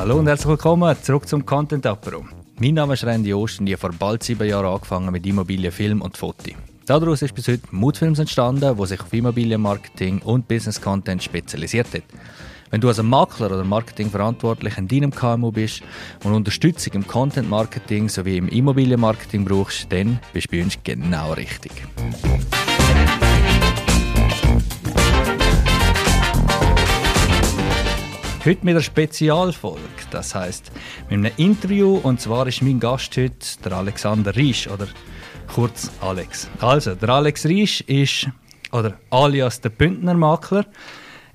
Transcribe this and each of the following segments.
Hallo und herzlich willkommen zurück zum Content Apero. Mein Name ist Randy Ost und ich habe vor bald sieben Jahren angefangen mit Immobilien, Film und Foto. Daraus ist bis heute Moodfilms entstanden, wo sich auf Immobilienmarketing und Business Content spezialisiert hat. Wenn du als Makler oder Marketingverantwortlich in deinem KMU bist und Unterstützung im Content Marketing sowie im Immobilienmarketing brauchst, dann bist du bei uns genau richtig. Heute mit einer Spezialfolge, das heißt mit einem Interview und zwar ist mein Gast heute der Alexander Riesch oder kurz Alex. Also, der Alex Riesch ist, oder alias der Bündner Makler,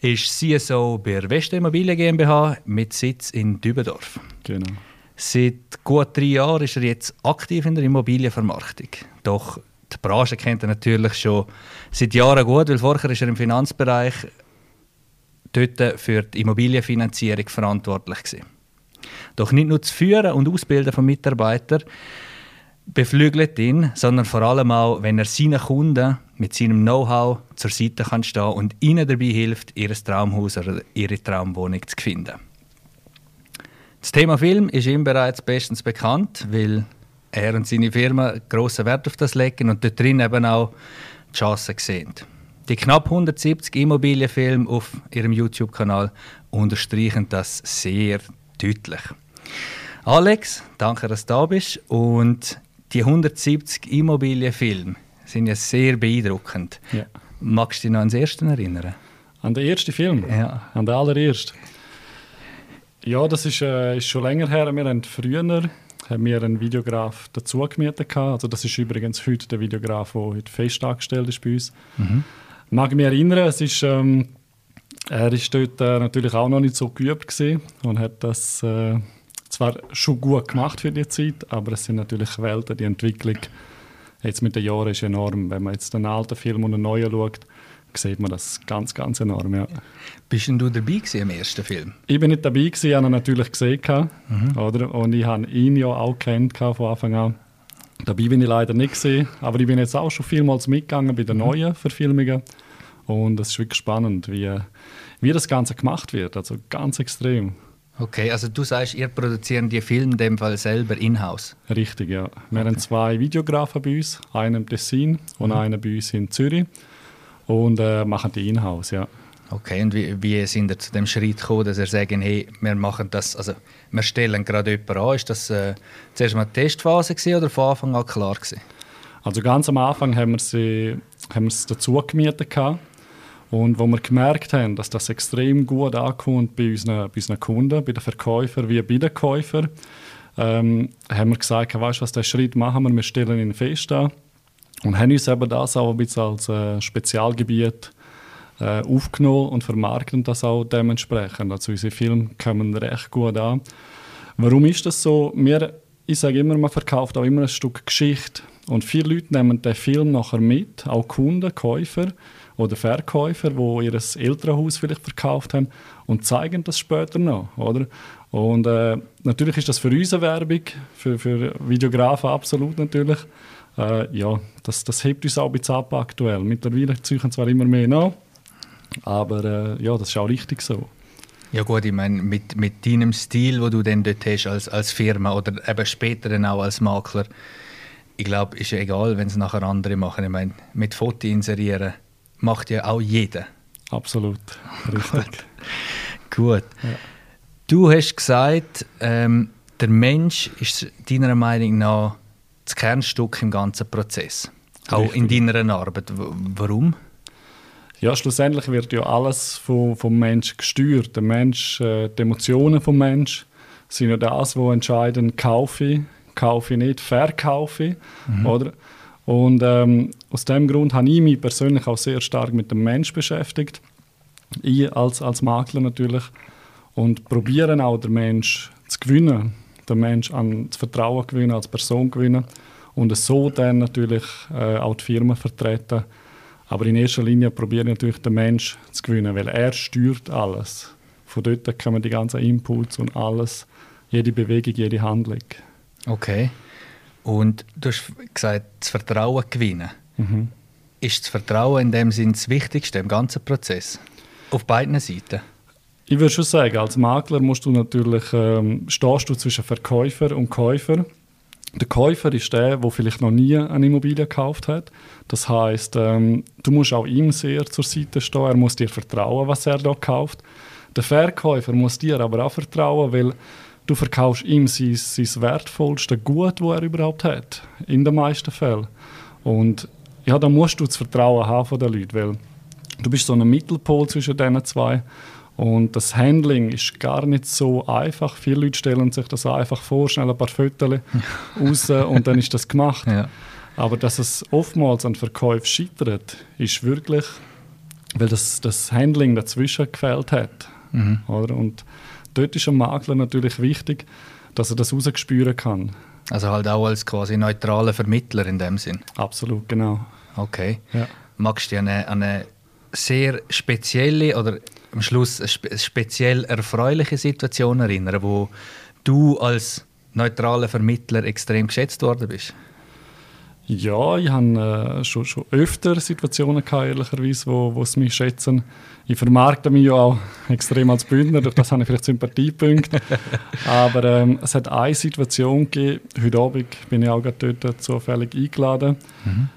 ist CSO bei der Westimmobilien GmbH mit Sitz in Dübendorf. Genau. Seit gut drei Jahren ist er jetzt aktiv in der Immobilienvermarktung. Doch die Branche kennt er natürlich schon seit Jahren gut, weil vorher ist er im Finanzbereich dort für die Immobilienfinanzierung verantwortlich gewesen. Doch nicht nur das Führen und Ausbilden von Mitarbeitern beflügelt ihn, sondern vor allem auch, wenn er seinen Kunden mit seinem Know-how zur Seite kann stehen und ihnen dabei hilft, ihr Traumhaus oder ihre Traumwohnung zu finden. Das Thema Film ist ihm bereits bestens bekannt, weil er und seine Firma grossen Wert auf das legen und dort drin eben auch die Chancen sehen. Die knapp 170 Immobilienfilme auf ihrem YouTube-Kanal unterstreichen das sehr deutlich. Alex, danke, dass du da bist. Und die 170 Immobilienfilme sind ja sehr beeindruckend. Ja. Magst du dich noch an den ersten erinnern? An den ersten Film? Ja. An den allerersten? Ja, das ist, äh, ist schon länger her. Wir haben früher haben wir einen Videograf dazu gemietet. Also das ist übrigens heute der Videograf, der heute fest angestellt ist bei uns. Mhm. Mag mich erinnern, es ist, ähm, er ist dort äh, natürlich auch noch nicht so geübt gewesen und hat das äh, zwar schon gut gemacht für die Zeit, aber es sind natürlich Welten, die Entwicklung jetzt mit den Jahren ist enorm. Wenn man jetzt einen alten Film und einen neuen schaut, sieht man das ganz, ganz enorm. Ja. Bist denn du dabei im ersten Film? Ich bin nicht dabei gewesen, ich habe ihn natürlich gesehen, mhm. oder? und ich habe ihn ja auch kennt von Anfang an. Dabei bin ich leider nicht gesehen, aber ich bin jetzt auch schon vielmals mitgegangen bei den mhm. neuen Verfilmungen und es ist wirklich spannend, wie, wie das Ganze gemacht wird, also ganz extrem. Okay, also du sagst, ihr produziert die Filme in dem Fall selber in-house? Richtig, ja. Wir okay. haben zwei Videografen bei uns, einen im Tessin und mhm. einen bei uns in Zürich und äh, machen die in-house, ja. Okay, und wie, wie sind ihr zu dem Schritt gekommen, dass ihr sagen, hey, wir machen das, also wir stellen gerade jemanden an. Ist das äh, zuerst mal eine Testphase gewesen, oder von Anfang an klar gewesen? Also ganz am Anfang haben wir sie, haben wir es dazu gemietet gehabt. Und wo wir gemerkt haben, dass das extrem gut ankommt bei unseren, bei unseren Kunden, bei den Verkäufern wie bei den Käufern, ähm, haben wir gesagt, weißt du was, den Schritt machen wir, wir stellen ihn fest an und haben uns eben das auch ein bisschen als äh, Spezialgebiet äh, aufgenommen und vermarkten das auch dementsprechend. Also unsere Filme kommen recht gut an. Warum ist das so? Wir, ich sage immer, man verkauft auch immer ein Stück Geschichte. Und viele Leute nehmen den Film nachher mit, auch Kunden, Käufer oder Verkäufer, die ihr Elternhaus vielleicht verkauft haben und zeigen das später noch, oder? Und äh, natürlich ist das für uns eine Werbung, für, für Videografen absolut natürlich. Äh, ja, das, das hebt uns auch ein bisschen ab aktuell. Mittlerweile züchen zwar immer mehr nach, aber äh, ja, das ist auch richtig so. Ja gut, ich meine, mit, mit deinem Stil, wo du dann dort hast als, als Firma oder eben später dann auch als Makler, ich glaube, ist ja egal, wenn es nachher andere machen. Ich meine, mit Foto inserieren macht ja auch jeder. Absolut, richtig. gut. Ja. Du hast gesagt, ähm, der Mensch ist deiner Meinung nach das Kernstück im ganzen Prozess. Auch richtig. in deiner Arbeit. Warum? Ja, schlussendlich wird ja alles vom, vom Mensch gesteuert. Der Mensch, äh, die Emotionen vom Mensch sind ja das, was entscheiden, kaufe ich, kaufe ich nicht, verkaufe ich, mhm. oder? Und ähm, aus dem Grund habe ich mich persönlich auch sehr stark mit dem Mensch beschäftigt. Ich als, als Makler natürlich. Und probieren auch den Mensch zu gewinnen, den Mensch an das Vertrauen gewinnen, als Person gewinnen und so dann natürlich äh, auch die Firma vertreten aber in erster Linie probiere ich natürlich den Mensch zu gewinnen, weil er steuert alles. Von dort kommen die ganzen Impulse und alles, jede Bewegung, jede Handlung. Okay. Und du hast gesagt, das Vertrauen gewinnen. Mhm. Ist das Vertrauen in dem Sinne das Wichtigste im ganzen Prozess? Auf beiden Seiten? Ich würde schon sagen, als Makler musst du natürlich, ähm, stehst du zwischen Verkäufer und Käufer. Der Käufer ist der, der vielleicht noch nie eine Immobilie gekauft hat. Das heißt, ähm, du musst auch ihm sehr zur Seite stehen. Er muss dir vertrauen, was er da kauft. Der Verkäufer muss dir aber auch vertrauen, weil du verkaufst ihm sein, sein wertvollste Gut, das er überhaupt hat. In den meisten Fällen. Und ja, da musst du das Vertrauen haben von den Leuten, weil du bist so ein Mittelpol zwischen diesen zwei. Und das Handling ist gar nicht so einfach. Viele Leute stellen sich das einfach vor, schnell ein paar Fotos raus und dann ist das gemacht. Ja. Aber dass es oftmals an Verkäufen scheitert, ist wirklich, weil das, das Handling dazwischen gefällt hat. Mhm. Oder? Und dort ist ein Makler natürlich wichtig, dass er das rausspüren kann. Also halt auch als quasi neutraler Vermittler in dem Sinn? Absolut, genau. Okay. Ja. Magst du dich an eine, eine sehr spezielle oder am Schluss eine spe speziell erfreuliche Situation erinnern, wo du als neutraler Vermittler extrem geschätzt worden bist? Ja, ich habe äh, schon, schon öfter Situationen gehabt, ehrlicherweise, wo, wo sie mich schätzen. Ich vermarkte mich ja auch extrem als Bündner, durch das habe ich vielleicht Sympathiepunkte. Aber ähm, es hat eine Situation gegeben, heute Abend bin ich auch gerade dort zufällig eingeladen. Mhm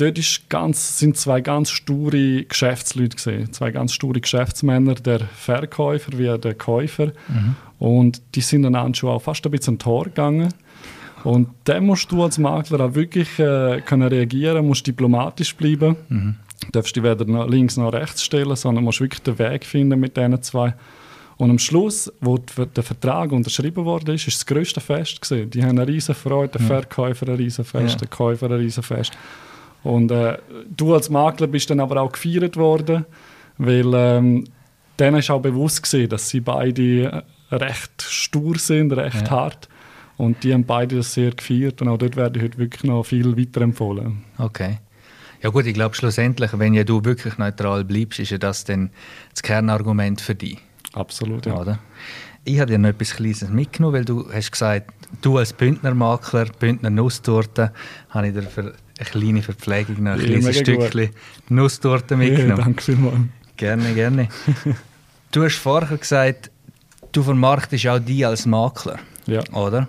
dort ist ganz, sind zwei ganz sture Geschäftsleute gesehen, zwei ganz sture Geschäftsmänner, der Verkäufer wie der Käufer. Mhm. Und die sind dann schon auch fast ein bisschen Tor gegangen. Und dann musst du als Makler auch wirklich äh, können reagieren, musst diplomatisch bleiben. Mhm. Du darfst dich weder nach links noch rechts stellen, sondern musst wirklich den Weg finden mit diesen zwei. Und am Schluss, wo der Vertrag unterschrieben wurde, ist, ist das größte Fest gewesen. Die haben eine riesen Freude, der Verkäufer ein riesen Fest, ja. der Käufer ein riesen Fest. Und äh, du als Makler bist dann aber auch gefeiert worden, weil ähm, denen ist auch bewusst gewesen, dass sie beide recht stur sind, recht ja. hart. Und die haben beide das sehr gefeiert und auch dort werde ich heute wirklich noch viel weiterempfohlen. Okay. Ja gut, ich glaube schlussendlich, wenn ja du wirklich neutral bleibst, ist ja das dann das Kernargument für dich. Absolut, ja. Oder? Ich habe dir noch etwas Kleines mitgenommen, weil du hast gesagt, du als Bündnermakler, Bündner Nusstorte, habe ich dir für eine kleine Verpflegung noch ein ja, kleines Stückchen gut. Nusstorte mitgenommen. Ja, danke vielmals. Gerne, gerne. du hast vorher gesagt, du vermarktest auch die als Makler. Ja. Oder?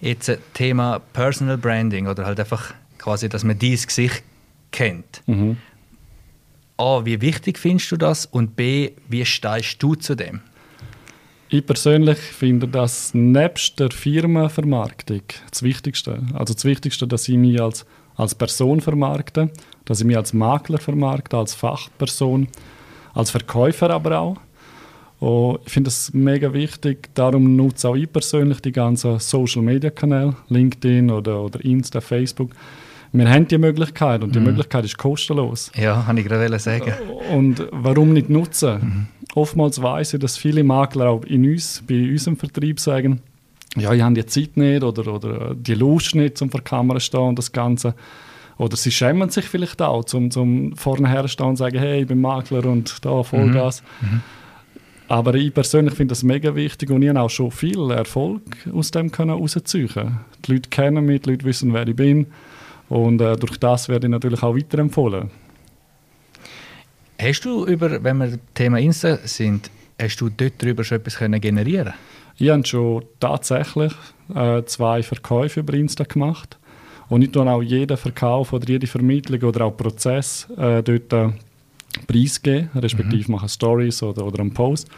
Jetzt äh, Thema Personal Branding oder halt einfach quasi, dass man dieses Gesicht kennt. Mhm. A, wie wichtig findest du das? Und B, wie stehst du zu dem? Ich persönlich finde das nebst der Firmenvermarktung das Wichtigste. Also das Wichtigste, dass ich mich als als Person vermarkten, dass ich mich als Makler vermarkte, als Fachperson, als Verkäufer aber auch. Und ich finde das mega wichtig. Darum nutze auch ich persönlich die ganzen Social Media Kanäle, LinkedIn oder, oder Insta, Facebook. Wir haben die Möglichkeit und die mhm. Möglichkeit ist kostenlos. Ja, habe ich gerade sagen. Und warum nicht nutzen? Mhm. Oftmals weiß ich, dass viele Makler auch in uns, bei unserem Vertrieb sagen, ja, ich habe die Zeit nicht oder, oder die Lust nicht, um vor der Kamera zu stehen und das Ganze. Oder sie schämen sich vielleicht auch, um zum vorne herstehen und sagen, hey, ich bin Makler und da Vollgas. Mhm. Mhm. Aber ich persönlich finde das mega wichtig und ich habe auch schon viel Erfolg aus dem können rausziehen. Die Leute kennen mich, die Leute wissen, wer ich bin und äh, durch das werde ich natürlich auch weiterempfohlen. Hast du über, wenn wir Thema Insta sind, hast du dort darüber schon etwas können generieren ich habe schon tatsächlich äh, zwei Verkäufe über Insta gemacht. Und ich tue auch jeden Verkauf oder jede Vermittlung oder auch Prozess äh, dort äh, preisgeben, respektive mhm. machen Stories oder, oder einen Post.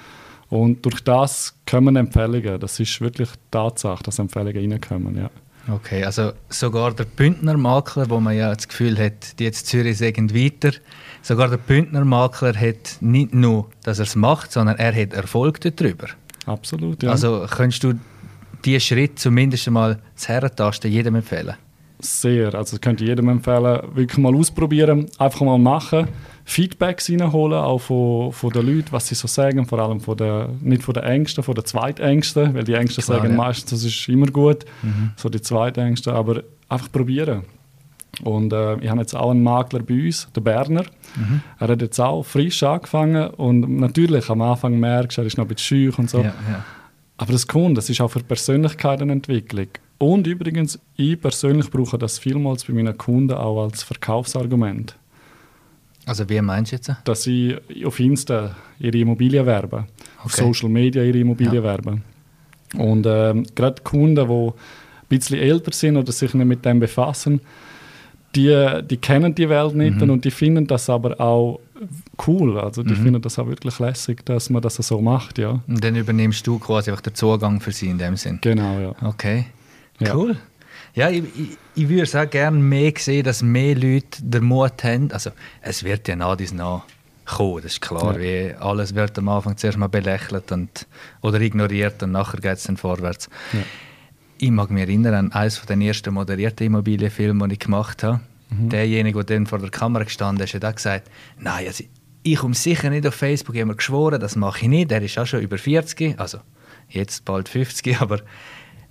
Und durch das kommen Empfehlungen. Das ist wirklich Tatsache, dass Empfehlungen reinkommen. Ja. Okay, also sogar der Bündner Makler, wo man ja das Gefühl hat, die jetzt Zürich sagen weiter, sogar der Bündner Makler hat nicht nur, dass er es macht, sondern er hat Erfolg darüber. Absolut, ja. Also könntest du diesen Schritt zumindest einmal das Herentasten jedem empfehlen? Sehr, also könnte ich jedem empfehlen, wirklich mal ausprobieren, einfach mal machen, Feedbacks reinholen, auch von, von den Leuten, was sie so sagen, vor allem von der, nicht von den Ängsten, von den Zweitängsten, weil die Ängste Klar, sagen ja. meistens, das ist immer gut, mhm. so die Zweitängste, aber einfach probieren. Und äh, ich habe jetzt auch einen Makler bei uns, der Berner. Mhm. Er hat jetzt auch frisch angefangen und natürlich am Anfang merkst du, er ist noch ein bisschen schüch und so. Ja, ja. Aber das kommt, das ist auch für Persönlichkeitenentwicklung. Und übrigens, ich persönlich brauche das vielmals bei meinen Kunden auch als Verkaufsargument. Also wie meinst du jetzt? Dass sie auf Insta ihre Immobilien werben. auf Social Media ihre Immobilien ja. werben. Und ähm, gerade Kunden, die ein bisschen älter sind oder sich nicht mit dem befassen, die, die kennen die Welt nicht mhm. und die finden das aber auch cool. Also die mhm. finden das auch wirklich lässig, dass man das so macht, ja. Und dann übernimmst du quasi einfach den Zugang für sie in dem Sinn. Genau, ja. Okay, cool. Ja, ja ich, ich, ich würde es auch gerne mehr sehen, dass mehr Leute den Mut haben. Also es wird ja nach dies nach kommen, das ist klar. Ja. Wie alles wird am Anfang zuerst mal belächelt und, oder ignoriert und nachher geht es dann vorwärts. Ja. Ich mag mich erinnern an eines der ersten moderierten Immobilienfilme, die ich gemacht habe. Mhm. Derjenige, der dann vor der Kamera gestanden ist, hat auch gesagt, nein, also ich komme sicher nicht auf Facebook, ich habe mir geschworen, das mache ich nicht. Der ist auch schon über 40, also jetzt bald 50, aber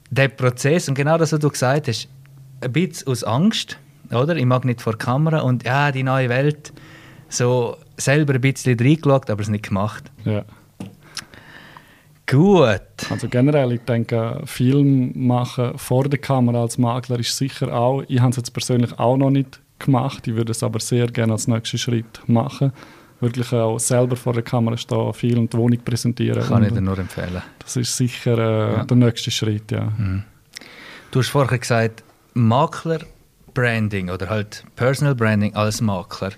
der Prozess und genau das, was du gesagt hast, ein bisschen aus Angst, oder? Ich mag nicht vor der Kamera und ja, die neue Welt, so selber ein bisschen reingeschaut, aber es nicht gemacht. Ja. Gut. Also generell, ich denke, Film machen vor der Kamera als Makler ist sicher auch, ich habe es jetzt persönlich auch noch nicht gemacht, ich würde es aber sehr gerne als nächsten Schritt machen. Wirklich auch selber vor der Kamera stehen, viel und die Wohnung präsentieren. Kann ich dir nur empfehlen. Das ist sicher äh, ja. der nächste Schritt, ja. Mhm. Du hast vorher gesagt, Makler Branding oder halt Personal Branding als Makler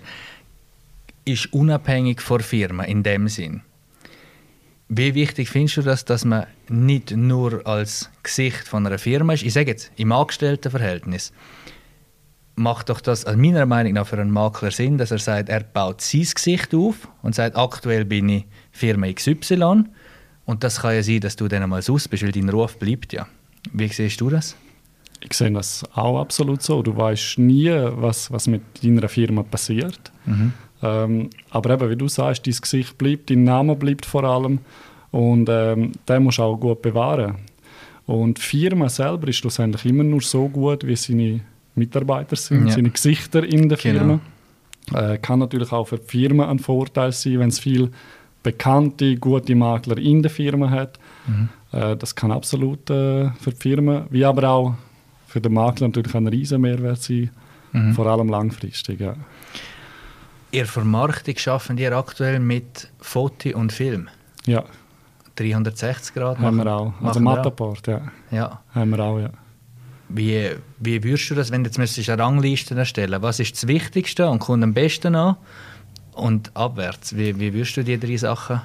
ist unabhängig von Firma in dem Sinn. Wie wichtig findest du das, dass man nicht nur als Gesicht von einer Firma ist? Ich sage jetzt, im Angestelltenverhältnis macht doch das also meiner Meinung nach für einen Makler Sinn, dass er sagt, er baut sein Gesicht auf und sagt, aktuell bin ich Firma XY und das kann ja sein, dass du dann einmal aus bist, weil dein Ruf bleibt ja. Wie siehst du das? Ich sehe das auch absolut so. Du weißt nie, was, was mit deiner Firma passiert. Mhm. Ähm, aber eben, wie du sagst, dein Gesicht bleibt, dein Name bleibt vor allem und ähm, den musst du auch gut bewahren. Und die Firma selber ist schlussendlich immer nur so gut, wie seine Mitarbeiter sind, ja. seine Gesichter in der genau. Firma. Genau. Äh, kann natürlich auch für die Firma ein Vorteil sein, wenn es viele bekannte, gute Makler in der Firma hat. Mhm. Äh, das kann absolut äh, für die Firma, wie aber auch für den Makler natürlich ein riesen Mehrwert sein, mhm. vor allem langfristig. Ja. Ihr Vermarktung schaffen ihr aktuell mit Foto und Film? Ja. 360 Grad Haben wir auch. Also Matterport, ja. ja. Haben wir auch, ja. Wie, wie würdest du das, wenn du jetzt eine Rangliste erstellen Was ist das Wichtigste und kommt am besten an? Und abwärts, wie, wie würdest du die drei Sachen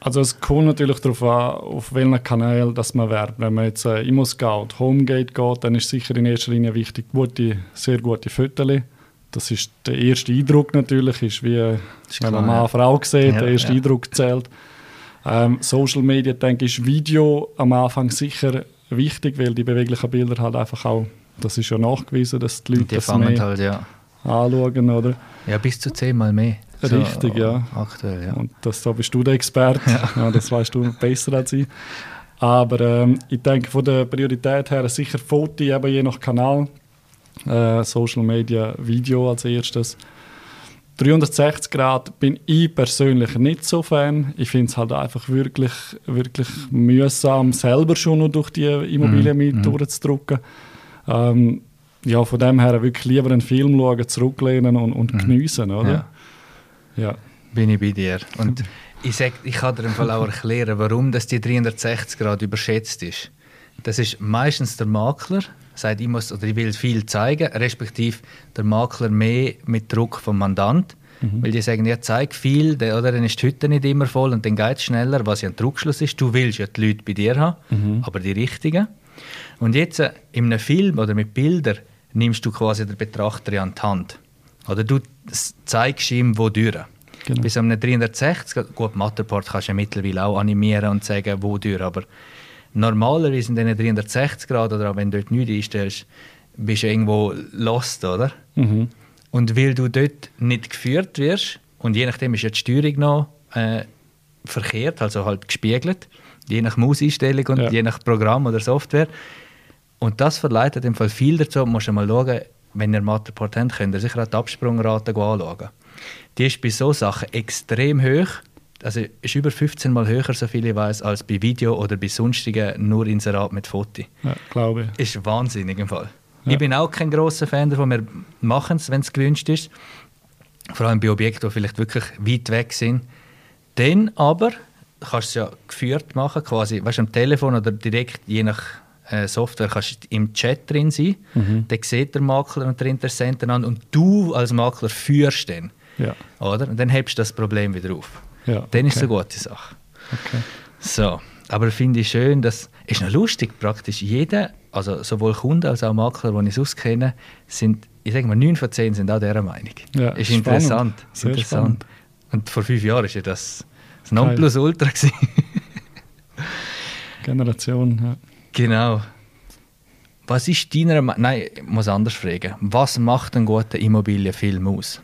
also es kommt natürlich darauf an, auf welchen Kanal dass man werbt. Wenn man jetzt äh, Immo-Scout, Homegate geht, dann ist sicher in erster Linie wichtig, gute, sehr gute Fotos das ist der erste Eindruck natürlich, ist wie ist wenn man Mann, ja. Frau sieht, ja, der erste ja. Eindruck zählt. Ähm, Social Media, denke ich, ist Video am Anfang sicher wichtig, weil die beweglichen Bilder halt einfach auch, das ist ja nachgewiesen, dass die Leute die das mehr halt, ja. anschauen, oder? Ja, bis zu zehnmal mehr. Richtig, so, ja. Aktuell, ja. Und das, da bist du der Experte, ja. ja das weißt du besser als ich. Aber ähm, ich denke, von der Priorität her sicher Foto, eben je nach Kanal äh, Social Media Video als erstes. 360 Grad bin ich persönlich nicht so Fan. Ich finde es halt einfach wirklich, wirklich mühsam, selber schon noch durch die Immobilien mit mm, durchzudrücken. Ähm, ja, von dem her wirklich lieber einen Film schauen, zurücklehnen und, und mm. geniessen, oder? Ja. Ja. Bin ich bei dir. Und ich, sag, ich kann dir im Fall auch erklären, warum das die 360 Grad überschätzt ist. Das ist meistens der Makler, sagt, ich muss oder ich will viel zeigen, respektive der Makler mehr mit Druck vom Mandant. Mhm. Weil die sagen, ja, zeig viel, oder dann ist die Hütte nicht immer voll und dann geht es schneller, was ja ein Druckschluss ist. Du willst ja die Leute bei dir haben, mhm. aber die richtigen. Und jetzt äh, in einem Film oder mit Bildern nimmst du quasi den Betrachter an die Hand. Oder du zeigst ihm, wo durch. Genau. Bis einem 360, gut, Matterport kannst du ja mittlerweile auch animieren und sagen, wo durch, aber normalerweise in diesen 360 Grad oder auch wenn du dort nichts einstellst, bist du irgendwo lost, oder? Mhm. Und weil du dort nicht geführt wirst, und je nachdem ist ja die Steuerung noch äh, verkehrt, also halt gespiegelt, je nach Mauseinstellung und ja. je nach Programm oder Software. Und das verleitet im Fall viel dazu, du musst mal schauen, wenn ihr Matterport habt, könnt ihr sicher auch die Absprungrate anschauen. Die ist bei solchen Sachen extrem hoch also ist über 15 Mal höher, so viel ich weiß, als bei Video oder bei sonstigen nur Inserat mit Foto. Ja, glaube ich. Ist wahnsinnig im Fall. Ja. Ich bin auch kein großer Fan davon. Wir machen es, wenn es gewünscht ist. Vor allem bei Objekten, die vielleicht wirklich weit weg sind. Dann aber kannst du es ja geführt machen, quasi, weißt am Telefon oder direkt, je nach äh, Software, kannst du im Chat drin sein. Mhm. Dann sieht der Makler und der Interessent einander und du als Makler führst den. Ja. Oder? Und dann hebst du das Problem wieder auf. Ja, Dann ist es okay. eine gute Sache. Okay. So, aber finde ich schön, dass ist noch lustig, praktisch jeder, also sowohl Kunden als auch Makler, die ich sonst kenne, sind, ich sage mal, 9 von 10 sind auch dieser Meinung. Ja, ist spannend. interessant. ist Sehr interessant. spannend. Und vor fünf Jahren war ja das das Nonplusultra. Generation, ja. Genau. Was ist deiner Meinung Nein, ich muss anders fragen. Was macht einen guten Immobilienfilm aus?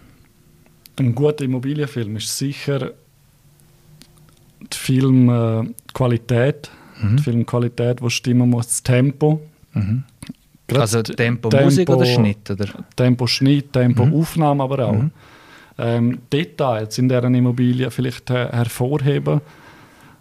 Ein guter Immobilienfilm ist sicher die Filmqualität. Mhm. Die Filmqualität, die stimmen muss, das Tempo. Gerade Also das Tempo, Musik oder Schnitt? Oder? Tempo Schnitt, Tempo Mhm. Aufnahme aber auch. Mhm. Ähm, Details in deren Immobilie vielleicht her hervorheben.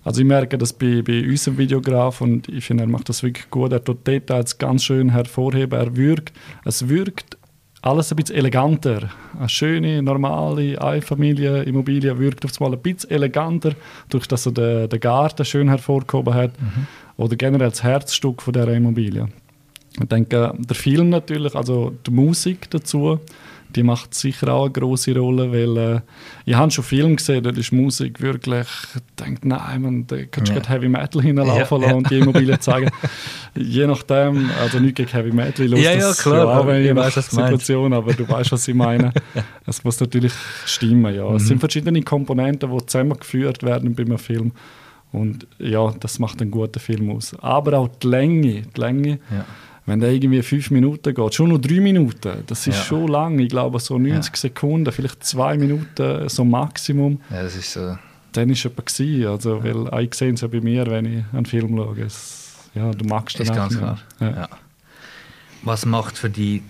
Also ich merke das bei, bei unserem Videograf und ich finde, er macht das wirklich gut. Er tut Details ganz schön hervorheben. Er wirkt, es wirkt alles ein bisschen eleganter. Eine schöne, normale Einfamilienimmobilie wirkt auf einmal ein bisschen eleganter, durch dass er den, den Garten schön hervorgehoben hat. Oder generell das Herzstück von dieser Immobilie. Ich denke, der Film natürlich, also die Musik dazu, die macht sicher auch eine große Rolle, weil äh, ich habe schon Filme gesehen, da ist Musik wirklich, ich denke, nein, man, da kannst du Ja. Heavy Metal hineinlaufen Ja, ja. und die Immobilie zeigen. Je nachdem, also nicht gegen Heavy Metal, ich Ja, ja, das klar, auch, aber je ich. Situation, aber du weißt, was ich meine. Es muss natürlich stimmen, ja. Mhm. Es sind verschiedene Komponenten, die zusammengeführt werden bei einem Film. Und ja, das macht einen guten Film aus. Aber auch die Länge, die Länge Ja. Wenn der irgendwie fünf Minuten geht, schon nur drei Minuten, das ist Ja. schon lang. Ich glaube, so 90 Ja. Sekunden, vielleicht zwei Minuten, so Maximum, ja, das ist so. dann ist es gewesen. Also, weil auch ich sehe es ja bei mir, wenn ich einen Film schaue. Es, ja, du magst den Ist ganz klar. Ja. Ja. Was macht für die,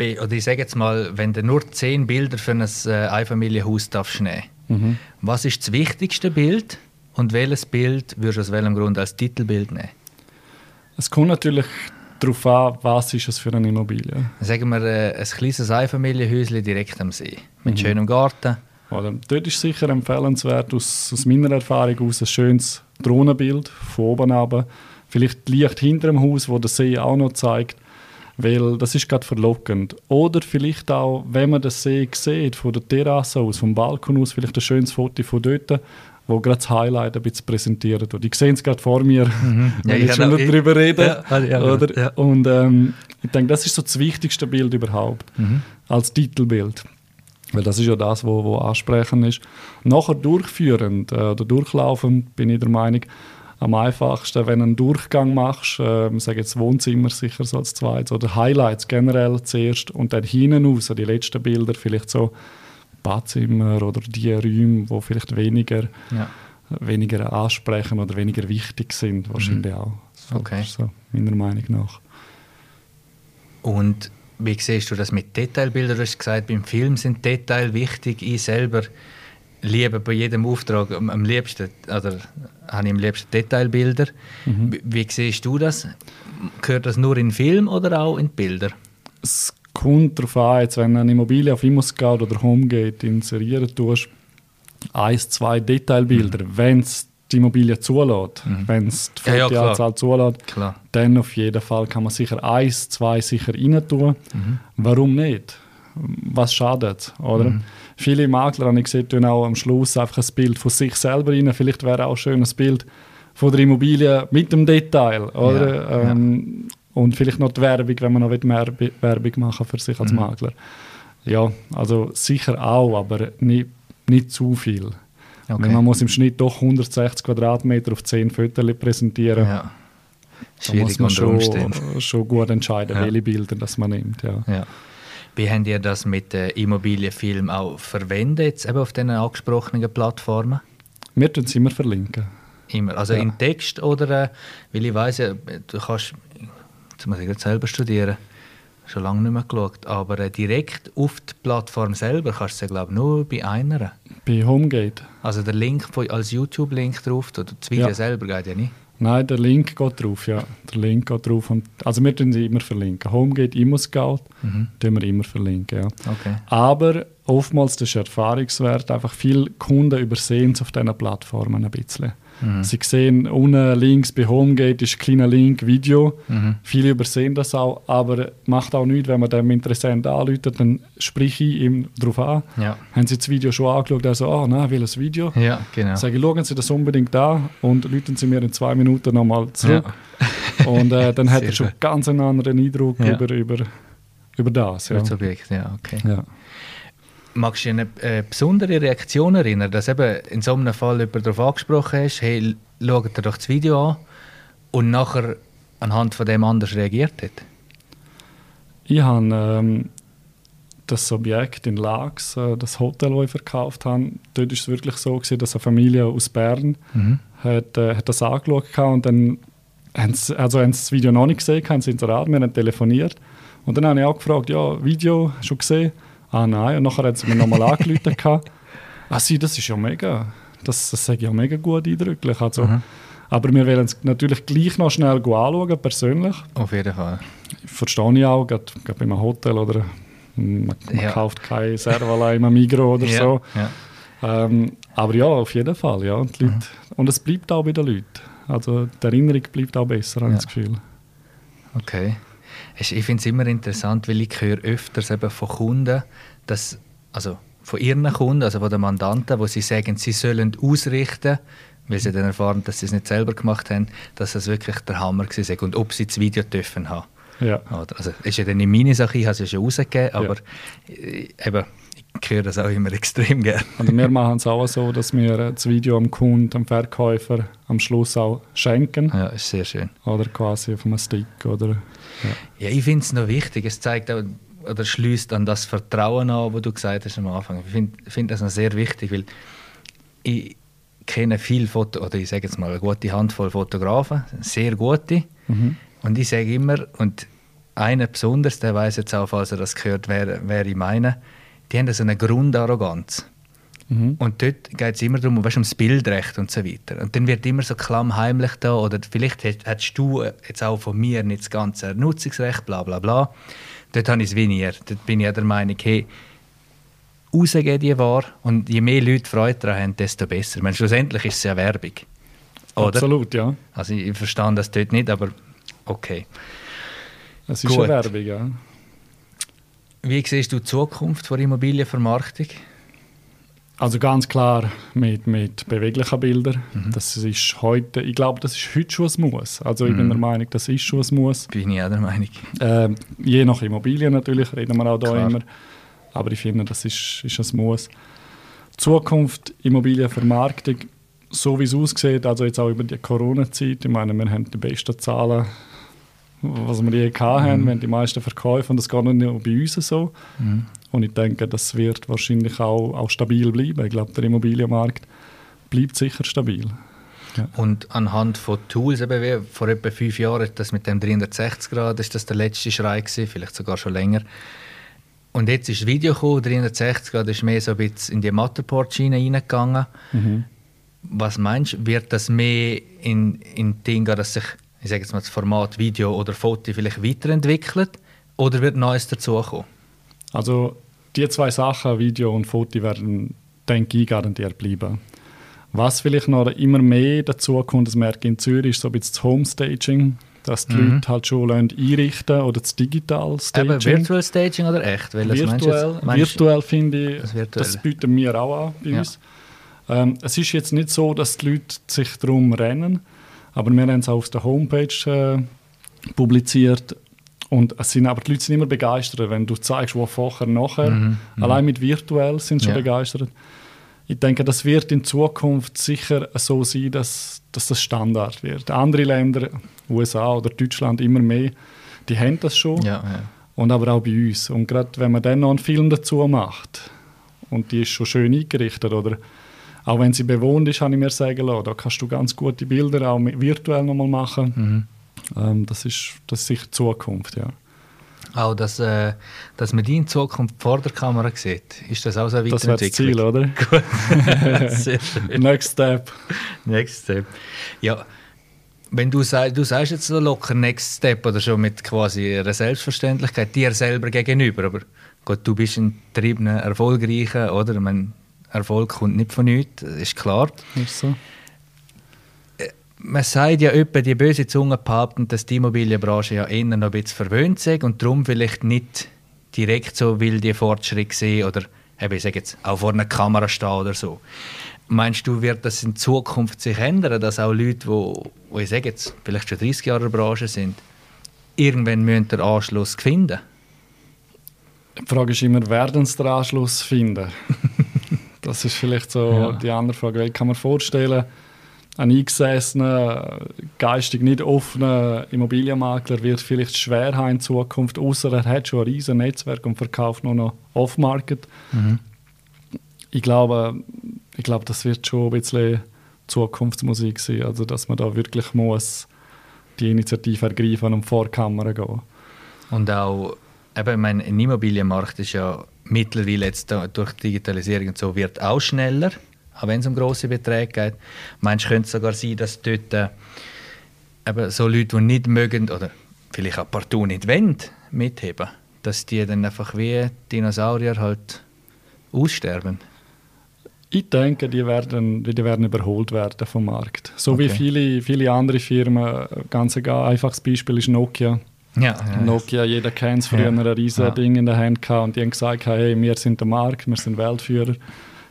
oder ich sage jetzt mal, wenn du nur zehn Bilder für ein äh, Einfamilienhaus darfst nehmen, Mhm. was ist das wichtigste Bild und welches Bild würdest du aus welchem Grund als Titelbild nehmen? Es kommt natürlich darauf an, was ist es für eine Immobilie. Sagen wir äh, ein kleines Einfamilienhäuschen direkt am See, mit Mhm. schönem Garten. Oder, dort ist sicher empfehlenswert, aus, aus meiner Erfahrung aus, ein schönes Drohnenbild von oben runter. Vielleicht leicht hinter dem Haus, wo der See auch noch zeigt, weil das ist gerade verlockend. Oder vielleicht auch, wenn man den See sieht, von der Terrasse aus, vom Balkon aus, vielleicht ein schönes Foto von dort, wo gerade das Highlight ein bisschen präsentiert wird. Ich sehe es gerade vor mir, Ja, wenn ich ich schon nicht darüber rede. Ja, ja, oder? ja. Und ähm, ich denke, das ist so das wichtigste Bild überhaupt, Mhm. als Titelbild. Weil das ist ja das, wo, wo ansprechend ist. Nachher durchführend äh, oder durchlaufend bin ich der Meinung, am einfachsten, wenn du einen Durchgang machst, äh, ich sage jetzt Wohnzimmer sicher so als zweites, oder Highlights generell zuerst und dann hinten raus, die letzten Bilder, vielleicht so Badzimmer oder die Räume, wo vielleicht weniger, Ja. weniger ansprechen oder weniger wichtig sind, wahrscheinlich auch. So, Okay. So, meiner Meinung nach. Und wie siehst du das mit Detailbildern? Du hast gesagt, beim Film sind Details wichtig. Ich selber liebe bei jedem Auftrag am, liebsten, oder habe ich am liebsten Detailbilder. Mhm. Wie, wie siehst du das? Gehört das nur in Film oder auch in die Bilder? es kommt darauf an, jetzt, wenn du eine Immobilie auf ImmoScout oder Homegate inserieren tust, eins, zwei Detailbilder, wenn es die Immobilie zulässt, wenn es die Mhm. Ja. Fotoanzahl zulässt, Klar. dann auf jeden Fall kann man sicher eins, zwei sicher rein tun. Mhm. Warum nicht? Was schadet, oder? Mhm. Viele Makler, habe ich gesehen, tun auch am Schluss einfach ein Bild von sich selber rein. Vielleicht wäre auch schön ein Bild von der Immobilie mit dem Detail, oder? Ja. Ähm, Und vielleicht noch die Werbung, wenn man noch Werbung machen für sich als Mhm. Makler. Ja, also sicher auch, aber nicht, nicht zu viel. Okay. Man muss im Schnitt doch 160 Quadratmeter auf 10 Fotos präsentieren. ja. da Schwierig muss man schon, Umständen. schon gut entscheiden, Ja. welche Bilder das man nimmt. Ja. Ja. Wie habt ihr das mit äh, Immobilienfilm auch verwendet, eben auf den angesprochenen Plattformen? Wir tun es immer verlinken. Immer. Also Ja. in Text oder, äh, weil ich weiss du kannst, jetzt muss ich selber studieren, schon lange nicht mehr geschaut, aber äh, direkt auf die Plattform selber kannst du es glaube nur bei einer. Bei Homegate. Also der Link von, als YouTube-Link drauf, oder das Video Ja. selber geht ja nicht. Nein, der Link geht drauf, ja. Der Link geht drauf. Und, also wir tun sie immer verlinken. Homegate, ImmoScout, Mhm. tun wir immer verlinken, ja. Okay. Aber oftmals, das ist Erfahrungswert, einfach viele Kunden übersehen es auf diesen Plattformen ein bisschen. Mhm. Sie sehen unten links bei Homegate ist ein kleiner Link, Video. Mhm. Viele übersehen das auch, aber macht auch nichts, wenn man dem Interessenten anruft, dann spreche ich ihm darauf an. Ja. Haben Sie das Video schon angeschaut? Er so, ah, nein, will ein Video. Ja, genau. Sage ich, schauen Sie das unbedingt an und rufen Sie mir in zwei Minuten nochmal zurück. Ja. und äh, dann hat er schon ganz einen anderen Eindruck ja. über, über, über das. Ja. Über das Objekt, ja, okay. Ja. Magst du dich an eine äh, besondere Reaktion erinnern, dass eben in so einem Fall jemand darauf angesprochen hast, hey, schau dir doch das Video an und nachher anhand von dem anders reagiert hat? Ich habe ähm, das Objekt in Lax, äh, das Hotel, das ich verkauft habe, dort war es wirklich so, gewesen, dass eine Familie aus Bern mhm. hat, äh, hat das angeschaut hat und dann haben sie, also haben sie das Video noch nicht gesehen, haben sie ins Rad, wir haben telefoniert und dann habe ich auch gefragt, ja, Video schon gesehen? Ah nein, und nachher hat sie mir nochmal angerufen. Ah sie, das ist ja mega, das, das sage ich ja mega gut eindrücklich. Also, mhm. Aber wir wollen es natürlich gleich noch schnell anschauen, persönlich. Auf jeden Fall. Verstehe ich auch, gerade, gerade bei einem Hotel oder man, man ja. kauft kein Servala im Migro oder ja. so. Ja. Ähm, aber ja, auf jeden Fall. Ja. Und, Leute, mhm. und es bleibt auch bei den Leuten. Also die Erinnerung bleibt auch besser, habe ich das Gefühl. Okay. Ich finde es immer interessant, weil ich höre öfters eben von Kunden, dass, also von ihren Kunden, also von den Mandanten, wo sie sagen, sie sollen ausrichten, weil sie dann erfahren, dass sie es nicht selber gemacht haben, dass das wirklich der Hammer war und ob sie das Video dürfen haben. Ja. Also, ist ja dann nicht meine Sache, ich habe es ja schon rausgegeben, aber ja. Äh, eben, ich höre das auch immer extrem gerne. Und wir machen es auch so, dass wir das Video am Kunden, am Verkäufer am Schluss auch schenken. Ja, ist sehr schön. Oder quasi auf einem Stick. Oder, ja. ja ich finde es noch wichtig. Es zeigt auch, oder schließt an das Vertrauen an, das du gesagt hast am Anfang. Ich finde find das noch sehr wichtig, weil ich kenne viele Foto oder ich sage jetzt mal eine gute Handvoll Fotografen, sehr gute. Mhm. Und ich sage immer, und einer besonders, der weiß jetzt auch, falls er das gehört, wer, wer ich meine, die haben so eine Grundarroganz. Mhm. Und dort geht es immer darum, weißt, ums Bildrecht und so weiter. Und dann wird immer so klammheimlich da, oder vielleicht hättest du jetzt auch von mir nicht das ganze Nutzungsrecht, bla bla bla. Dort habe ich es wie nie. Dort bin ich der Meinung, hey, rausgehen die wahr und je mehr Leute Freude daran haben, desto besser. meine, schlussendlich ist es ja Werbung. Oder? Absolut, ja. Also ich verstehe das dort nicht, aber okay. Es ist Gut. eine Werbung, ja. Wie siehst du die Zukunft der Immobilienvermarktung? Also ganz klar mit, mit beweglichen Bildern. Mhm. Das ist heute, ich glaube, das ist heute schon ein Muss. Also ich mhm. bin der Meinung, das ist schon ein Muss. Bin ich auch der Meinung. Äh, je nach Immobilien natürlich, reden wir auch da immer. Aber ich finde, das ist, ist ein Muss. Zukunft Immobilienvermarktung, so wie es aussieht, also jetzt auch über die Corona-Zeit, ich meine, wir haben die besten Zahlen was wir je hatten. Mhm. Wir haben die meisten Verkäufe und das geht nicht nur bei uns so. Mhm. Und ich denke, das wird wahrscheinlich auch, auch stabil bleiben. Ich glaube, der Immobilienmarkt bleibt sicher stabil. Ja. Und anhand von Tools, eben wie vor etwa fünf Jahren, das mit dem 360 Grad, ist das der letzte Schrei gewesen, vielleicht sogar schon länger. Und jetzt ist das Video gekommen, 360 Grad ist mehr so ein bisschen in die Matterport-Schiene reingegangen. Mhm. Was meinst du, wird das mehr in, in Dinge, dass sich ich sage jetzt mal das Format Video oder Foto vielleicht weiterentwickelt oder wird Neues dazukommen? Also die zwei Sachen, Video und Foto, werden, denke ich, garantiert bleiben. Was vielleicht noch immer mehr dazu kommt, das merke ich in Zürich, ist so ein bisschen das Homestaging, dass die mhm. Leute halt schon einrichten oder das Digital Staging. Eben Virtual Staging oder echt? Welches virtuell, virtuell finde ich, das, das, bieten wir auch an bei ja. uns. Ähm, es ist jetzt nicht so, dass die Leute sich darum rennen, aber wir haben es auch auf der Homepage äh, publiziert. Und es sind, aber die Leute sind immer begeistert, wenn du zeigst, wo vorher, nachher. Mhm, mhm. Allein mit virtuell sind sie schon ja. begeistert. Ich denke, das wird in Zukunft sicher so sein, dass, dass das Standard wird. Andere Länder, USA oder Deutschland immer mehr, die haben das schon. Ja, ja. Und aber auch bei uns. Und gerade wenn man dann noch einen Film dazu macht und die ist schon schön eingerichtet oder auch wenn sie bewohnt ist, habe ich mir sagen lassen, da kannst du ganz gute Bilder auch virtuell nochmal machen. Mhm. Ähm, das, ist, das ist sicher Zukunft, ja. Auch, dass, äh, dass man die in Zukunft vor der Kamera sieht, ist das auch so weiterentwickelt? Das wäre das Ziel, oder? Gut. Sehr schön. Next Step. Next Step. Ja, Wenn du, sag, du sagst jetzt so locker Next Step oder schon mit quasi einer Selbstverständlichkeit dir selber gegenüber, aber gut, du bist ein getriebener, erfolgreicher, oder? Ich meine, Erfolg kommt nicht von nichts, ist klar. Ist so. Man sagt ja etwa, die böse Zunge behaupten, dass die Immobilienbranche ja eher noch ein bisschen verwöhnt ist und darum vielleicht nicht direkt so will die Fortschritte sehen oder eben, ich sage jetzt, auch vor einer Kamera stehen oder so. Meinst du, wird das in Zukunft sich ändern, dass auch Leute, die, wo ich sage jetzt, vielleicht schon 30 Jahre in der Branche sind, irgendwann müssen den Anschluss finden? Die Frage ist immer, werden sie den Anschluss finden? das ist vielleicht so Ja. die andere Frage. Ich kann mir vorstellen, ein eingesessener, geistig nicht offener Immobilienmakler wird vielleicht schwer haben in Zukunft, außer er hat schon ein riesen Netzwerk und verkauft nur noch off-market. Ich glaube, ich glaube, das wird schon ein bisschen Zukunftsmusik sein, also dass man da wirklich muss die Initiative ergreifen und vor die Kamera gehen. Und auch, eben, ich meine, ein Immobilienmarkt ist ja mittlerweile jetzt durch die Digitalisierung und so wird auch schneller, auch wenn es um grosse Beträge geht. Meinst du, könnte es sogar sein, dass dort äh, eben so Leute, die nicht mögen oder vielleicht auch partout nicht wollen, mitheben, dass die dann einfach wie Dinosaurier halt aussterben? Ich denke, die werden, die werden überholt werden vom Markt. So wie Okay. viele, viele andere Firmen. Ganz ein einfaches Beispiel ist Nokia. Ja, ja. Nokia, jeder kennt es, früher Ja. ein riesen Ja. Ding in der Hand gehabt und die haben gesagt, hey, wir sind der Markt, wir sind Weltführer.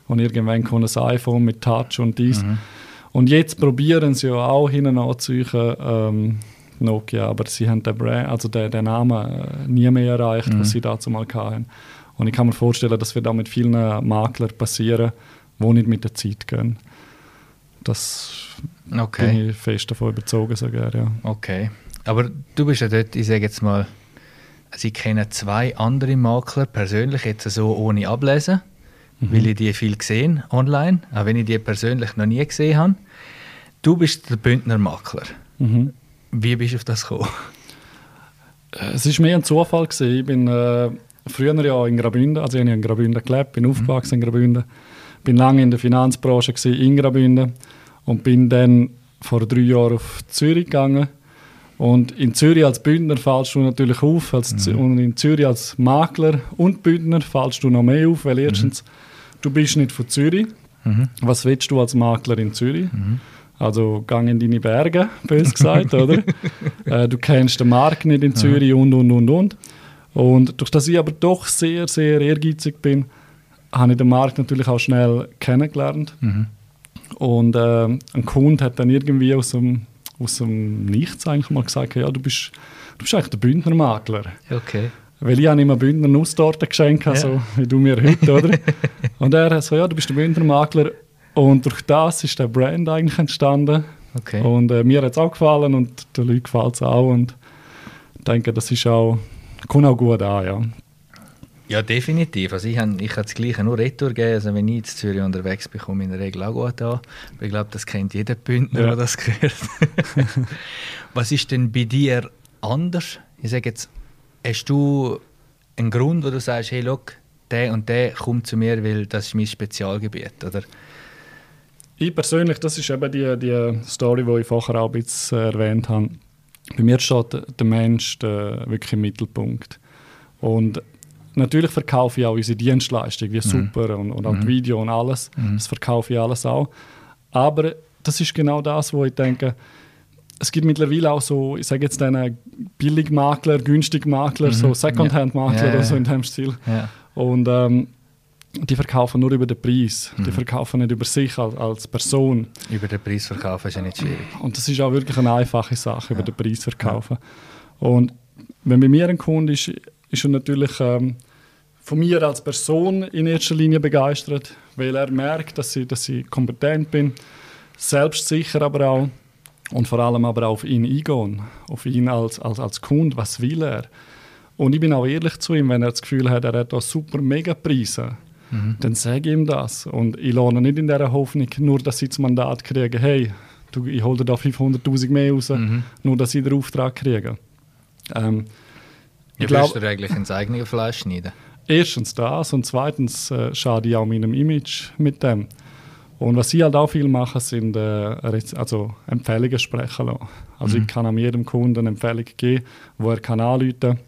Und irgendwann kommt ein iPhone mit Touch und dies. Mhm. Und jetzt probieren sie ja auch hinten anzuziehen, ähm, Nokia, aber sie haben den, Brand, also den, den Namen äh, nie mehr erreicht, Mhm. was sie dazu mal hatten. Und ich kann mir vorstellen, dass wir da mit vielen Maklern passieren, die nicht mit der Zeit gehen. Das Okay. bin ich fest davon überzogen sogar, ja. Okay. Aber du bist ja dort, ich sage jetzt mal, also ich kenne zwei andere Makler persönlich, jetzt so ohne ablesen, weil ich die viel gesehen online, auch wenn ich die persönlich noch nie gesehen habe. Du bist der Bündner Makler. Mhm. Wie bist du auf das gekommen? Äh, Es war mehr ein Zufall. Gewesen. Ich bin äh, früher ja in Graubünden, also ich habe in Graubünden gelebt, bin aufgewachsen in Graubünden, bin lange in der Finanzbranche gewesen, in Graubünden und bin dann vor drei Jahren auf Zürich gegangen. Und in Zürich als Bündner fällst du natürlich auf, als Z- und in Zürich als Makler und Bündner fällst du noch mehr auf, weil erstens, du bist nicht von Zürich. Was willst du als Makler in Zürich? Also gang in deine Berge, bös gesagt, oder? äh, du kennst den Markt nicht in Zürich und, und, und, und. Und durch das ich aber doch sehr, sehr ehrgeizig bin, habe ich den Markt natürlich auch schnell kennengelernt. Und äh, ein Kunde hat dann irgendwie aus dem, aus dem Nichts eigentlich mal gesagt, ja, du bist, du bist eigentlich der Bündner Makler. Okay. Weil ich habe ihm eine Bündner Nusstorte geschenkt, Ja. so wie du mir heute, oder? Und er hat so, ja, du bist der Bündner Makler. Und durch das ist der Brand eigentlich entstanden. Okay. Und äh, mir hat es auch gefallen und den Leuten gefällt es auch. Und ich denke, das ist auch, kommt auch gut an, ja. Ja, definitiv. Also ich habe ich das Gleiche nur Retour gegeben. Also wenn ich in Zürich unterwegs bin, komme ich in der Regel auch gut an. Aber ich glaube, das kennt jeder Bündner, Ja. der das gehört. Was ist denn bei dir anders? Ich sage jetzt, hast du einen Grund, wo du sagst, hey, look, der und der kommt zu mir, weil das ist mein Spezialgebiet, oder? Ich persönlich, das ist eben die, die Story, die ich vorher auch ein bisschen äh, erwähnt habe. Bei mir steht der- der Mensch der, wirklich im Mittelpunkt. Und natürlich verkaufe ich auch unsere Dienstleistung, wie super und, und auch die Video und alles. Das verkaufe ich alles auch. Aber das ist genau das, wo ich denke, es gibt mittlerweile auch so, ich sage jetzt einen Billigmakler, Günstigmakler, so Secondhand-Makler Ja, ja, oder so ja. in dem Stil. Ja. Und ähm, die verkaufen nur über den Preis. Die verkaufen nicht über sich als, als Person. Über den Preis verkaufen ist ja nicht schwierig. Und das ist auch wirklich eine einfache Sache, über den Preis verkaufen. Und wenn bei mir ein Kunde ist, ist er natürlich ähm, von mir als Person in erster Linie begeistert, weil er merkt, dass ich, dass ich kompetent bin, selbstsicher aber auch und vor allem aber auf ihn eingehen, auf ihn als, als, als Kunde, was will er. Und ich bin auch ehrlich zu ihm, wenn er das Gefühl hat, er hat da super mega Preise, dann sage ich ihm das. Und ich lohne nicht in dieser Hoffnung, nur dass ich das Mandat kriege, hey, du, ich hole dir da 500'000 mehr raus, nur dass ich den Auftrag kriege. Ähm, Ich ich du eigentlich ins eigene Fleisch schneiden. Erstens das und zweitens äh, schade ich auch meinem Image mit dem. Und was sie halt auch viel machen, sind äh, also Empfehlungen sprechen lassen. Also mhm. ich kann an jedem Kunden eine Empfehlung geben, wo er kann anrufen kann.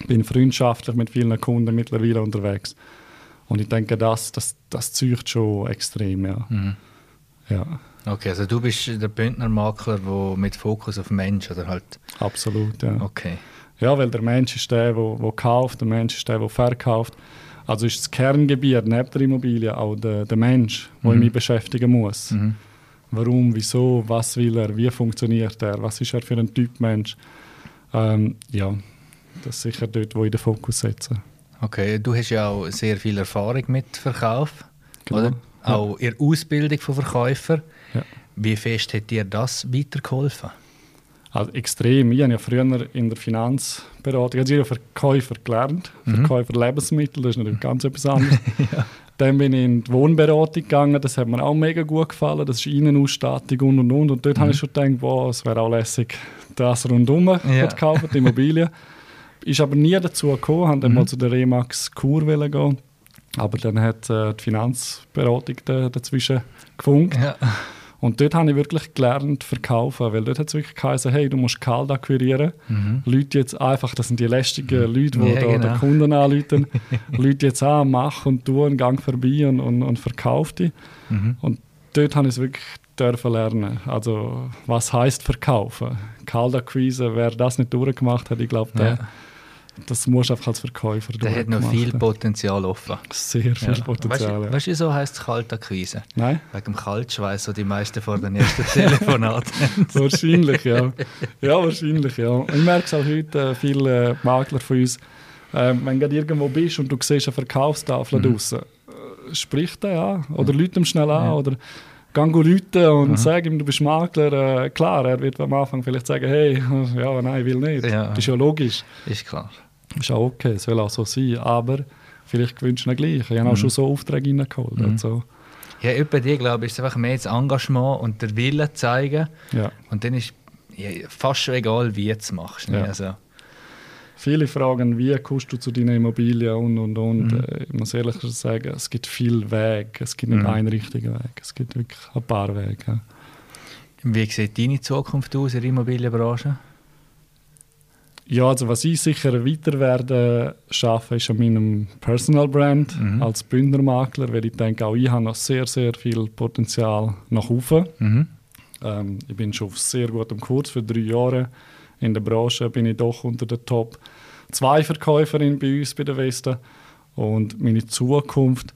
Ich bin freundschaftlich mit vielen Kunden mittlerweile unterwegs. Und ich denke, das, das, das zeugt schon extrem, ja. Mhm. ja. Okay, also du bist der Bündnermakler, der mit Fokus auf Mensch oder halt... Absolut, ja. Okay. Ja, weil der Mensch ist der, der, der kauft, der Mensch ist der, der verkauft. Also ist das Kerngebiet neben der Immobilie auch der, der Mensch, der mhm. mich beschäftigen muss. Mhm. Warum, wieso, was will er, wie funktioniert er, was ist er für ein Typ Mensch. Ähm, ja, das ist sicher dort, wo ich den Fokus setze. Okay, du hast ja auch sehr viel Erfahrung mit Verkauf, genau. oder? Auch ja. in der Ausbildung von Verkäufern. Ja. Wie fest hat dir das weitergeholfen? Also extrem. Ich habe ja früher in der Finanzberatung, also ich habe Verkäufer gelernt, mhm. Verkäufer Lebensmittel, das ist natürlich ganz etwas anderes. ja. Dann bin ich in die Wohnberatung gegangen, das hat mir auch mega gut gefallen, das ist Innenausstattung und und und. Und dort mhm. habe ich schon gedacht, wow, es wäre auch lässig, das rundum ja. zu kaufen, die Immobilie. Ist aber nie dazu gekommen, habe dann mhm. mal zu der Remax Kur gehen. Aber dann hat äh, die Finanzberatung dazwischen gefunkt. Ja. Und dort habe ich wirklich gelernt verkaufen, weil dort hat es wirklich geheißen, hey, du musst kalt akquirieren. Mhm. Leute jetzt einfach, das sind die lästigen mhm. Leute, die ja, da genau. den Kunden anrufen. Leute jetzt an, mach und tu einen Gang vorbei und, und, und verkauf die. Mhm. Und dort habe ich es wirklich dürfen lernen. Also was heißt verkaufen? Kaltakquise, wer das nicht durchgemacht hat, ich glaube, der... Ja das musst du einfach als Verkäufer Der hat noch viel Potenzial offen. Sehr viel ja. Potenzial. Weißt du, ja. wieso heisst es Kaltakquise? Nein. Wegen dem Kaltschweiß, so die meisten vor den ersten Telefonaten Wahrscheinlich, ja. Ja, wahrscheinlich, ja. Ich merke es auch heute, äh, viele Makler von uns, äh, wenn du irgendwo bist und du siehst eine Verkaufstafel mhm. draußen, äh, sprich den an oder mhm. Ihm schnell an ja. oder gang Leute und mhm. sag ihm, du bist Makler. Äh, klar, er wird am Anfang vielleicht sagen, hey, ja, nein, ich will nicht. Ja. Das ist ja logisch. Ist klar. Ist auch okay, es soll auch so sein, aber vielleicht gewünscht er gleich. Ich habe mhm. auch schon so Aufträge reingeholt. Mhm. Also. Ja, über die, glaube ich, ist einfach mehr das Engagement und der Wille zeigen. Ja. Und dann ist ja, fast schon egal, wie du es machst. Ne? Ja. Also, Viele fragen, wie kommst du zu deiner Immobilie und und und. Mhm. Äh, ich muss ehrlich sagen, es gibt viel Weg. Es gibt nicht mhm. einen richtigen Weg. Es gibt wirklich ein paar Wege. Wie sieht deine Zukunft aus in der Immobilienbranche? Ja, also was ich sicher weiter werde schaffen, ist an meinem Personal Brand mhm. als Bündnermakler, weil ich denke, auch ich habe noch sehr, sehr viel Potenzial nach oben. Mhm. Ähm, ich bin schon auf sehr gutem Kurs für drei Jahre in der Branche bin ich doch unter den Top zwei Verkäuferinnen bei uns bei der Vesta und meine Zukunft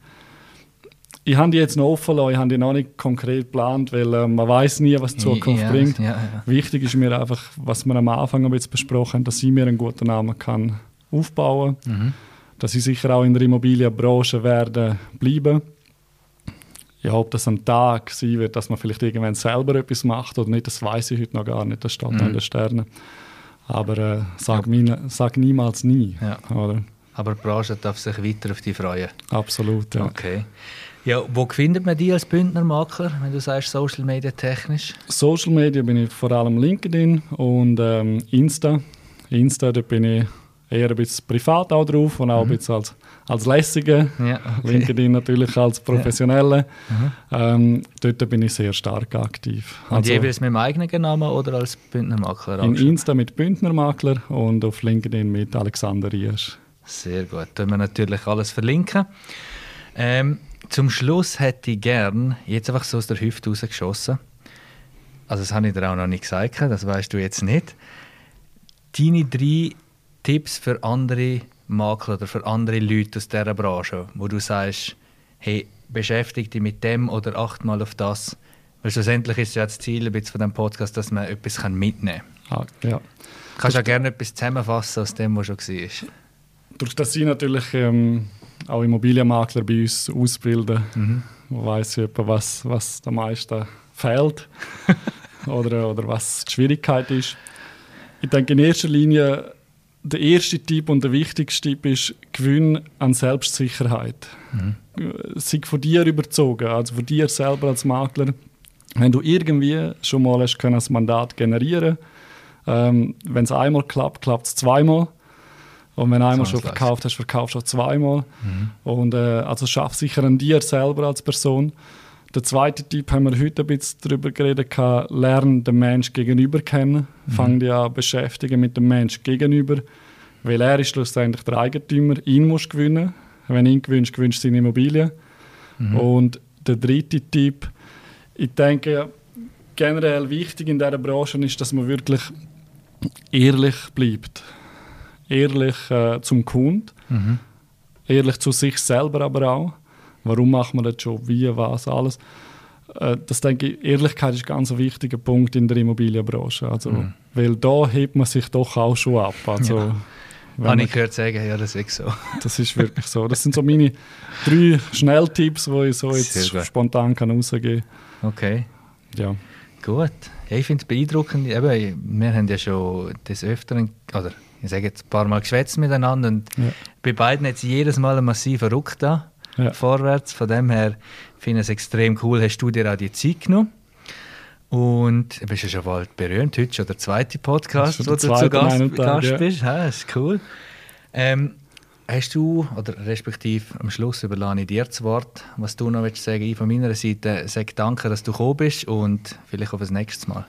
ich habe die jetzt noch offen lassen, ich habe die noch nicht konkret geplant, weil äh, man weiß nie, was die Zukunft ja, bringt. Ja, ja. Wichtig ist mir einfach, was wir am Anfang jetzt besprochen haben, dass ich mir einen guten Namen kann aufbauen kann, mhm. dass ich sicher auch in der Immobilienbranche werde bleiben ja, ob das ein Tag sein wird, dass man vielleicht irgendwann selber etwas macht oder nicht, das weiß ich heute noch gar nicht. Das steht mhm. an den Sternen. Aber äh, sag, meine, sag niemals nie. Oder? Aber die Branche darf sich weiter auf dich freuen. Absolut, ja. Okay. Ja, wo findet man dich als Bündnermakler, wenn du sagst Social Media technisch? Social Media bin ich vor allem LinkedIn und ähm, Insta. Insta, da bin ich eher ein bisschen privat auch drauf und auch mhm. ein bisschen als, als lässige. Ja, okay. LinkedIn natürlich als professionelle. Ja. Mhm. Ähm, dort bin ich sehr stark aktiv. Und also, jeweils mit dem eigenen Namen oder als Bündnermakler? In Insta mit Bündnermakler und auf LinkedIn mit Alexander Riesch. Sehr gut. Da wir natürlich alles verlinken. Ähm, zum Schluss hätte ich gern jetzt einfach so aus der Hüfte rausgeschossen. Also das habe ich dir auch noch nicht gesagt, das weißt du jetzt nicht. Deine drei Tipps für andere Makler oder für andere Leute aus dieser Branche, wo du sagst, hey, beschäftige dich mit dem oder acht mal auf das. Weil schlussendlich ist ja das Ziel von diesem Podcast, dass man etwas mitnehmen kann. Ah, ja. Kannst du auch gerne etwas zusammenfassen aus dem, was schon war? Durch das ich natürlich ähm, auch Immobilienmakler bei uns ausbilden, mhm. weiß ich was, was am meisten fehlt oder, oder was die Schwierigkeit ist. Ich denke in erster Linie der erste Tipp und der wichtigste Tipp ist, Gewinn an Selbstsicherheit. Mhm. Sei von dir überzogen, also von dir selber als Makler. Wenn du irgendwie schon mal hast können, das Mandat generieren ähm, wenn es einmal klappt, klappt es zweimal. Und wenn du einmal schon verkauft hast, verkaufst du auch zweimal. Mhm. Und äh, also schaff sicher an dir selber als Person Der zweite Tipp haben wir heute ein bisschen darüber geredet, lernen den Menschen gegenüber kennen. Mhm. Fang dich an beschäftigen mit dem Menschen gegenüber, weil er ist schlussendlich der Eigentümer. Ihn musst du gewinnen. Wenn du ihn gewinnst, gewinnst du seine Immobilie. Mhm. Und der dritte Tipp, ich denke, generell wichtig in dieser Branche ist, dass man wirklich ehrlich bleibt. Ehrlich äh, zum Kunden, mhm. ehrlich zu sich selber aber auch. Warum macht man das schon, wie, was, alles. Äh, das denke ich, Ehrlichkeit ist ein ganz wichtiger Punkt in der Immobilienbranche. Also, mhm. Weil da hebt man sich doch auch schon ab. Also, ja. Habe ich gehört sagen, ja, das ist so. Das ist wirklich so. Das sind so meine drei Schnelltipps, die ich so jetzt spontan kann rausgeben kann. Okay. Ja. Gut. Ja, ich finde es beeindruckend. Eben, wir haben ja schon des Öfteren, oder ich sage jetzt ein paar Mal geschwätzt miteinander und ja. bei beiden hat es jedes Mal einen massiven Ruck da ja. vorwärts. Von dem her finde ich es extrem cool, hast du dir auch die Zeit genommen. Und du bist ja schon bald berühmt. Heute schon der zweite Podcast, wo du zu Gast, Gast ja. bist. Ja, ist cool. Ähm, hast du, oder respektive am Schluss überlasse ich dir das Wort, was du noch willst sagen Ich von meiner Seite sage danke, dass du gekommen bist und vielleicht auf das nächste Mal.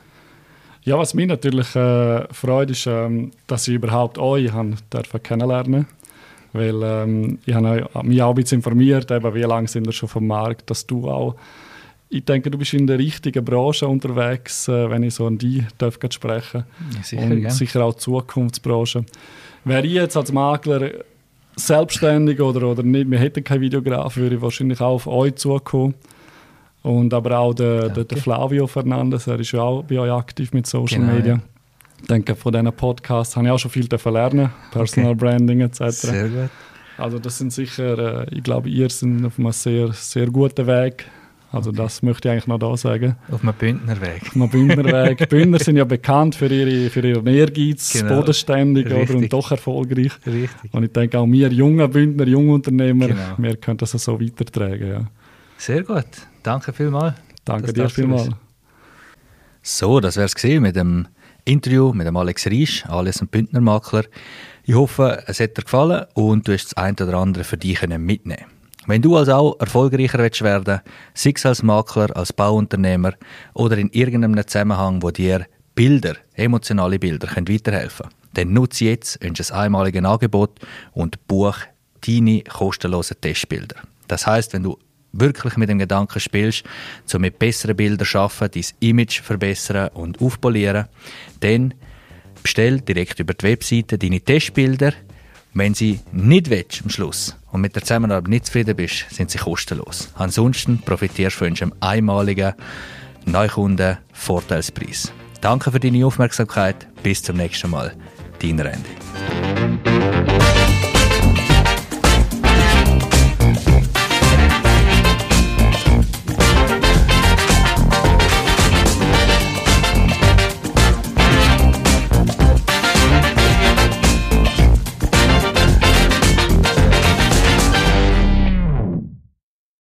Ja, was mich natürlich äh, freut, ist, ähm, dass ich überhaupt euch haben kennenlernen Weil ähm, ich habe mich auch ein bisschen informiert, eben, wie lange sind wir schon vom Markt, dass du auch ich denke, du bist in der richtigen Branche unterwegs, äh, wenn ich so an dich darf sprechen ja, sicher, Und ja. sicher auch Zukunftsbranche. Wäre ich jetzt als Makler selbstständig oder, oder nicht, wir hätten keinen Videograf, würde ich wahrscheinlich auch auf euch zukommen. Und aber auch der, der, der, Flavio Fernandes, er ist ja auch bei euch aktiv mit Social genau, Media. Ja. Ich denke, von diesen Podcasts habe ich auch schon viel lernen, Personal okay. Branding etc. Sehr gut. Also das sind sicher, äh, ich glaube, ihr seid auf einem sehr, sehr guten Weg also okay. das möchte ich eigentlich noch da sagen. Auf einem Bündnerweg. Auf einem Bündnerweg. Bündner sind ja bekannt für ihre, für ihren Ehrgeiz, genau. bodenständig oder, und doch erfolgreich. Richtig. Und ich denke auch wir jungen Bündner, junge Unternehmer, genau. wir können das so weitertragen. Ja. Sehr gut. Danke vielmals. Danke dir vielmals. So, das wäre es mit dem Interview mit dem Alex Riesch, alles ein Bündnermakler. Ich hoffe, es hat dir gefallen und du hast das eine oder andere für dich mitnehmen wenn du also auch erfolgreicher willst werden sei es als Makler, als Bauunternehmer oder in irgendeinem Zusammenhang, wo dir Bilder, emotionale Bilder können weiterhelfen können, dann nutze jetzt unser einmaliges Angebot und buch deine kostenlosen Testbilder. Das heißt, wenn du wirklich mit dem Gedanken spielst, um mit besseren Bildern zu arbeiten, dein Image verbessern und aufpolieren, dann bestell direkt über die Webseite deine Testbilder – wenn sie nicht willst, am Schluss und mit der Zusammenarbeit nicht zufrieden bist, sind sie kostenlos. Ansonsten profitierst du von einem einmaligen Neukunden-Vorteilspreis. Danke für deine Aufmerksamkeit. Bis zum nächsten Mal. Dein Randy.